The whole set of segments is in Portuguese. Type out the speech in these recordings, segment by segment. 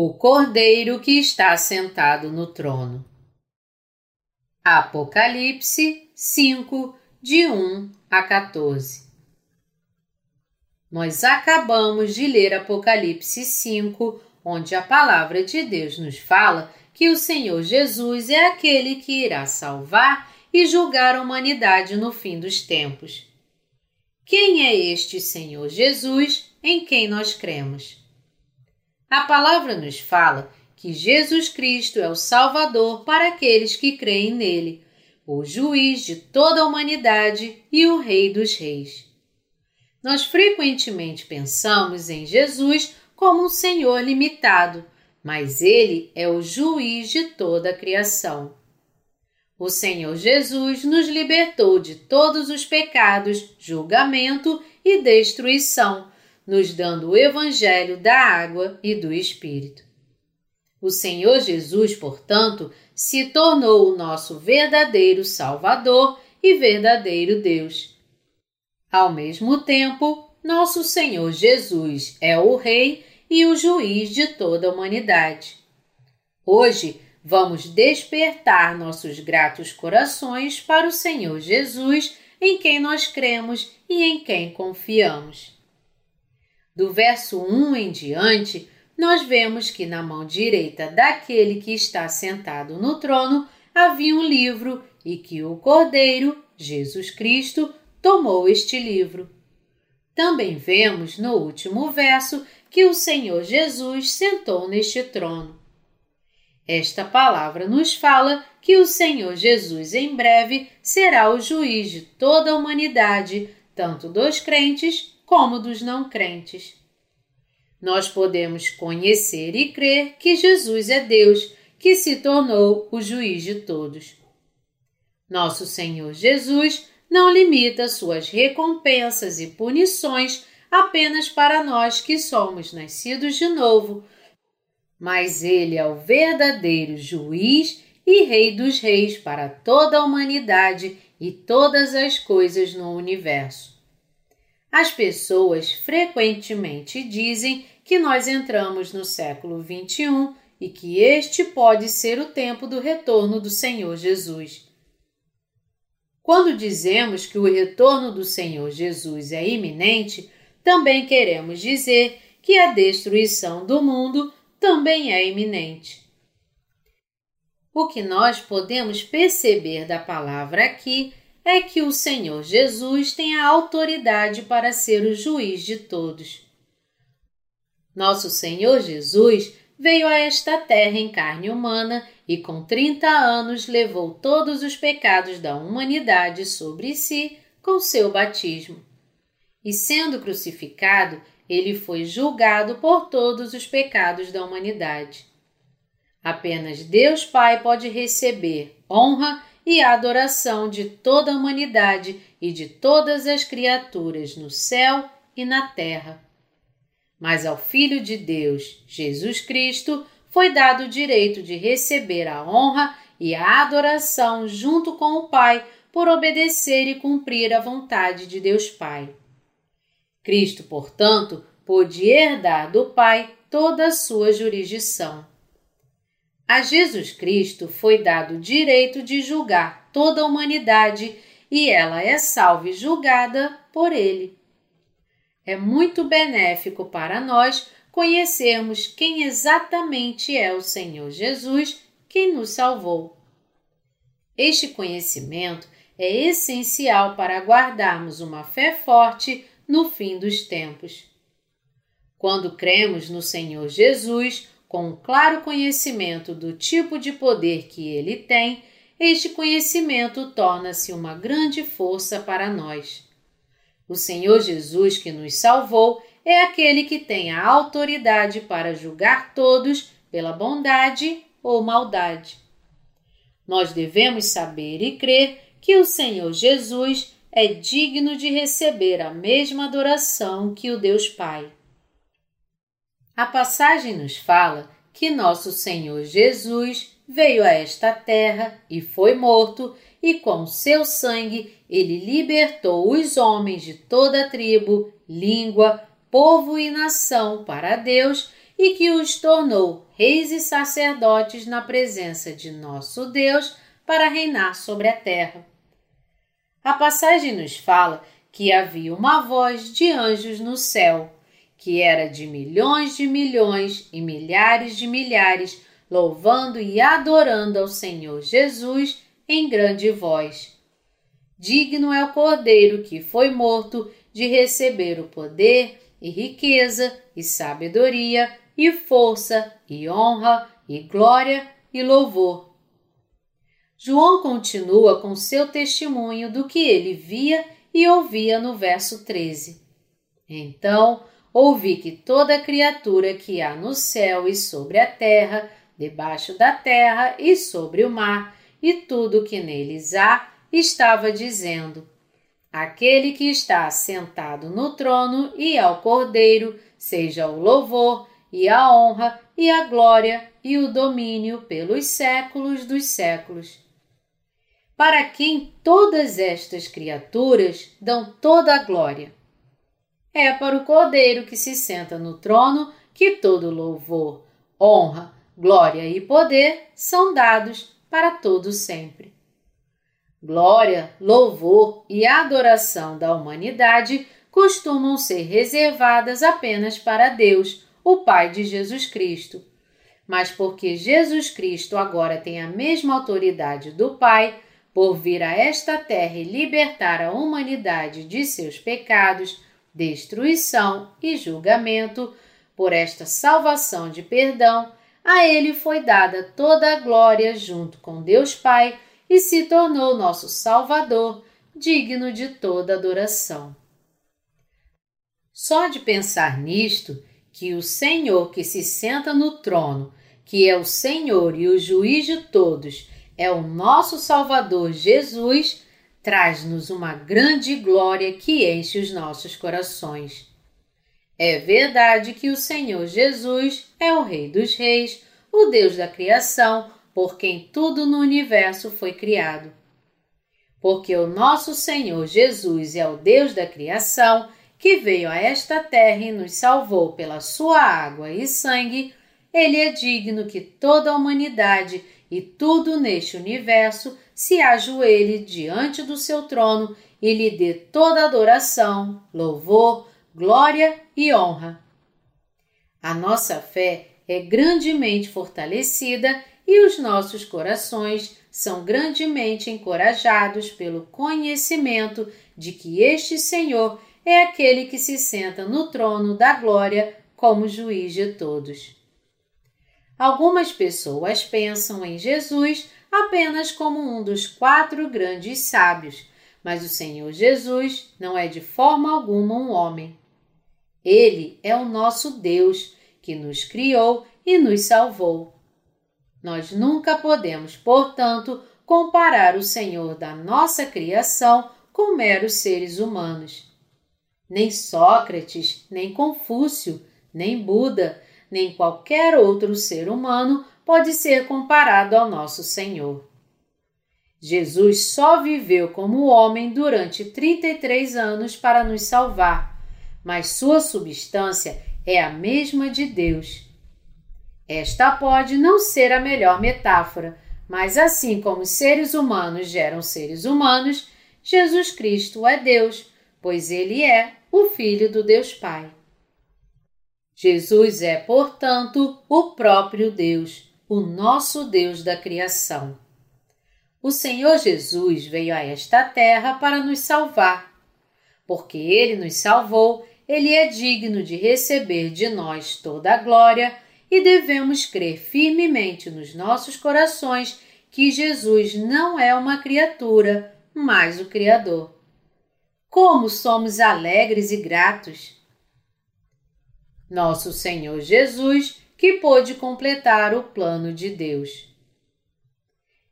o Cordeiro que está sentado no trono. Apocalipse 5, de 1 a 14. Nós acabamos de ler Apocalipse 5, onde a palavra de Deus nos fala que o Senhor Jesus é aquele que irá salvar e julgar a humanidade no fim dos tempos. Quem é este Senhor Jesus em quem nós cremos? A palavra nos fala que Jesus Cristo é o Salvador para aqueles que creem nele, o juiz de toda a humanidade e o Rei dos Reis. Nós frequentemente pensamos em Jesus como um Senhor limitado, mas ele é o juiz de toda a criação. O Senhor Jesus nos libertou de todos os pecados, julgamento e destruição nos dando o Evangelho da água e do Espírito. O Senhor Jesus, portanto, se tornou o nosso verdadeiro Salvador e verdadeiro Deus. Ao mesmo tempo, nosso Senhor Jesus é o Rei e o juiz de toda a humanidade. Hoje, vamos despertar nossos gratos corações para o Senhor Jesus, em quem nós cremos e em quem confiamos. Do verso 1 em diante, nós vemos que na mão direita daquele que está sentado no trono havia um livro e que o Cordeiro, Jesus Cristo, tomou este livro. Também vemos no último verso que o Senhor Jesus sentou neste trono. Esta palavra nos fala que o Senhor Jesus em breve será o juiz de toda a humanidade, tanto dos crentes como dos não crentes. Nós podemos conhecer e crer que Jesus é Deus, que se tornou o juiz de todos. Nosso Senhor Jesus não limita suas recompensas e punições apenas para nós que somos nascidos de novo, mas Ele é o verdadeiro juiz e Rei dos Reis para toda a humanidade e todas as coisas no universo. As pessoas frequentemente dizem que nós entramos no século XXI e que este pode ser o tempo do retorno do Senhor Jesus. Quando dizemos que o retorno do Senhor Jesus é iminente, também queremos dizer que a destruição do mundo também é iminente. O que nós podemos perceber da palavra aqui é que o Senhor Jesus tem a autoridade para ser o juiz de todos. Nosso Senhor Jesus veio a esta terra em carne humana e com 30 anos levou todos os pecados da humanidade sobre si com seu batismo. E sendo crucificado, ele foi julgado por todos os pecados da humanidade. Apenas Deus Pai pode receber honra e a adoração de toda a humanidade e de todas as criaturas no céu e na terra. Mas ao Filho de Deus, Jesus Cristo, foi dado o direito de receber a honra e a adoração junto com o Pai por obedecer e cumprir a vontade de Deus Pai. Cristo, portanto, pôde herdar do Pai toda a sua jurisdição. A Jesus Cristo foi dado o direito de julgar toda a humanidade e ela é salva e julgada por ele. É muito benéfico para nós conhecermos quem exatamente é o Senhor Jesus, quem nos salvou. Este conhecimento é essencial para guardarmos uma fé forte no fim dos tempos. Quando cremos no Senhor Jesus, com um claro conhecimento do tipo de poder que ele tem, este conhecimento torna-se uma grande força para nós. O Senhor Jesus que nos salvou é aquele que tem a autoridade para julgar todos pela bondade ou maldade. Nós devemos saber e crer que o Senhor Jesus é digno de receber a mesma adoração que o Deus Pai. A passagem nos fala que nosso Senhor Jesus veio a esta terra e foi morto, e com seu sangue ele libertou os homens de toda tribo, língua, povo e nação para Deus e que os tornou reis e sacerdotes na presença de nosso Deus para reinar sobre a terra. A passagem nos fala que havia uma voz de anjos no céu, que era de milhões de milhões e milhares de milhares, louvando e adorando ao Senhor Jesus em grande voz. Digno é o Cordeiro que foi morto de receber o poder e riqueza e sabedoria e força e honra e glória e louvor. João continua com seu testemunho do que ele via e ouvia no verso 13. Então ouvi que toda criatura que há no céu e sobre a terra, debaixo da terra e sobre o mar, e tudo que neles há, estava dizendo: Aquele que está sentado no trono e ao Cordeiro, seja o louvor e a honra e a glória e o domínio pelos séculos dos séculos. Para quem todas estas criaturas dão toda a glória? É para o Cordeiro que se senta no trono que todo louvor, honra, glória e poder são dados para todo sempre. Glória, louvor e adoração da humanidade costumam ser reservadas apenas para Deus, o Pai de Jesus Cristo. Mas porque Jesus Cristo agora tem a mesma autoridade do Pai, por vir a esta terra e libertar a humanidade de seus pecados, destruição e julgamento, por esta salvação de perdão, a ele foi dada toda a glória junto com Deus Pai e se tornou nosso Salvador, digno de toda adoração. Só de pensar nisto, que o Senhor que se senta no trono, que é o Senhor e o juiz de todos, é o nosso Salvador Jesus, traz-nos uma grande glória que enche os nossos corações. É verdade que o Senhor Jesus é o Rei dos Reis, o Deus da criação, por quem tudo no universo foi criado. Porque o nosso Senhor Jesus é o Deus da criação, que veio a esta terra e nos salvou pela sua água e sangue, ele é digno que toda a humanidade e tudo neste universo se ajoelhe diante do seu trono e lhe dê toda adoração, louvor, glória e honra. A nossa fé é grandemente fortalecida e os nossos corações são grandemente encorajados pelo conhecimento de que este Senhor é aquele que se senta no trono da glória como juiz de todos. Algumas pessoas pensam em Jesus apenas como um dos quatro grandes sábios, mas o Senhor Jesus não é de forma alguma um homem. Ele é o nosso Deus que nos criou e nos salvou. Nós nunca podemos, portanto, comparar o Senhor da nossa criação com meros seres humanos. Nem Sócrates, nem Confúcio, nem Buda, nem qualquer outro ser humano pode ser comparado ao nosso Senhor. Jesus só viveu como homem durante 33 anos para nos salvar, mas sua substância é a mesma de Deus. Esta pode não ser a melhor metáfora, mas assim como seres humanos geram seres humanos, Jesus Cristo é Deus, pois ele é o Filho do Deus Pai. Jesus é, portanto, o próprio Deus, o nosso Deus da criação. O Senhor Jesus veio a esta terra para nos salvar. Porque ele nos salvou, ele é digno de receber de nós toda a glória e devemos crer firmemente nos nossos corações que Jesus não é uma criatura, mas o Criador. Como somos alegres e gratos! Nosso Senhor Jesus, que pôde completar o plano de Deus.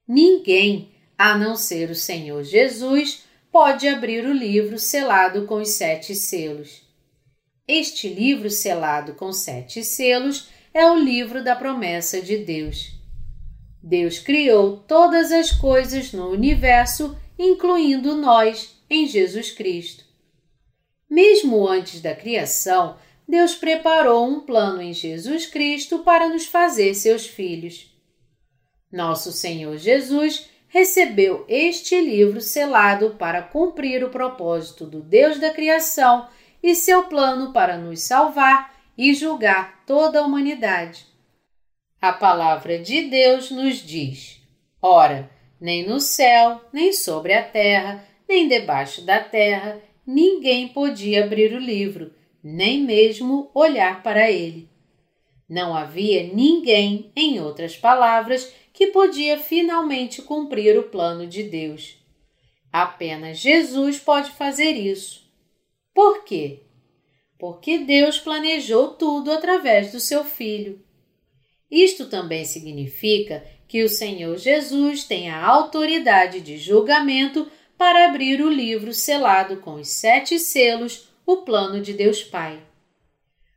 Ninguém, a não ser o Senhor Jesus, pode abrir o livro selado com os sete selos. Este livro selado com sete selos é o livro da promessa de Deus. Deus criou todas as coisas no universo, incluindo nós, em Jesus Cristo. Mesmo antes da criação, Deus preparou um plano em Jesus Cristo para nos fazer seus filhos. Nosso Senhor Jesus recebeu este livro selado para cumprir o propósito do Deus da criação e seu plano para nos salvar e julgar toda a humanidade. A palavra de Deus nos diz: Ora, nem no céu, nem sobre a terra, nem debaixo da terra, ninguém podia abrir o livro, nem mesmo olhar para ele. Não havia ninguém, em outras palavras, que podia finalmente cumprir o plano de Deus. Apenas Jesus pode fazer isso. Por quê? Porque Deus planejou tudo através do seu Filho. Isto também significa que o Senhor Jesus tem a autoridade de julgamento para abrir o livro selado com os sete selos, o plano de Deus Pai.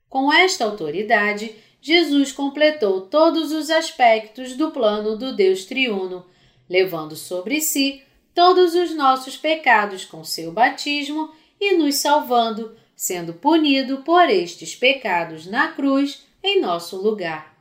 Com esta autoridade, Jesus completou todos os aspectos do plano do Deus triuno, levando sobre si todos os nossos pecados com seu batismo e nos salvando, sendo punido por estes pecados na cruz em nosso lugar.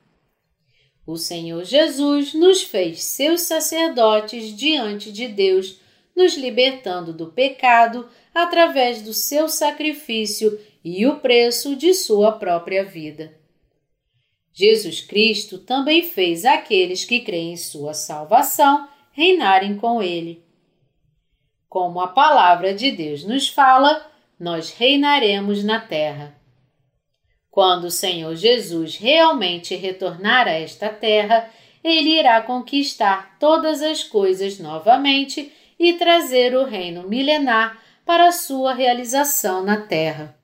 O Senhor Jesus nos fez seus sacerdotes diante de Deus, nos libertando do pecado através do seu sacrifício e o preço de sua própria vida. Jesus Cristo também fez aqueles que creem em sua salvação reinarem com ele. Como a palavra de Deus nos fala, nós reinaremos na terra. Quando o Senhor Jesus realmente retornar a esta terra, ele irá conquistar todas as coisas novamente e trazer o reino milenar para sua realização na terra.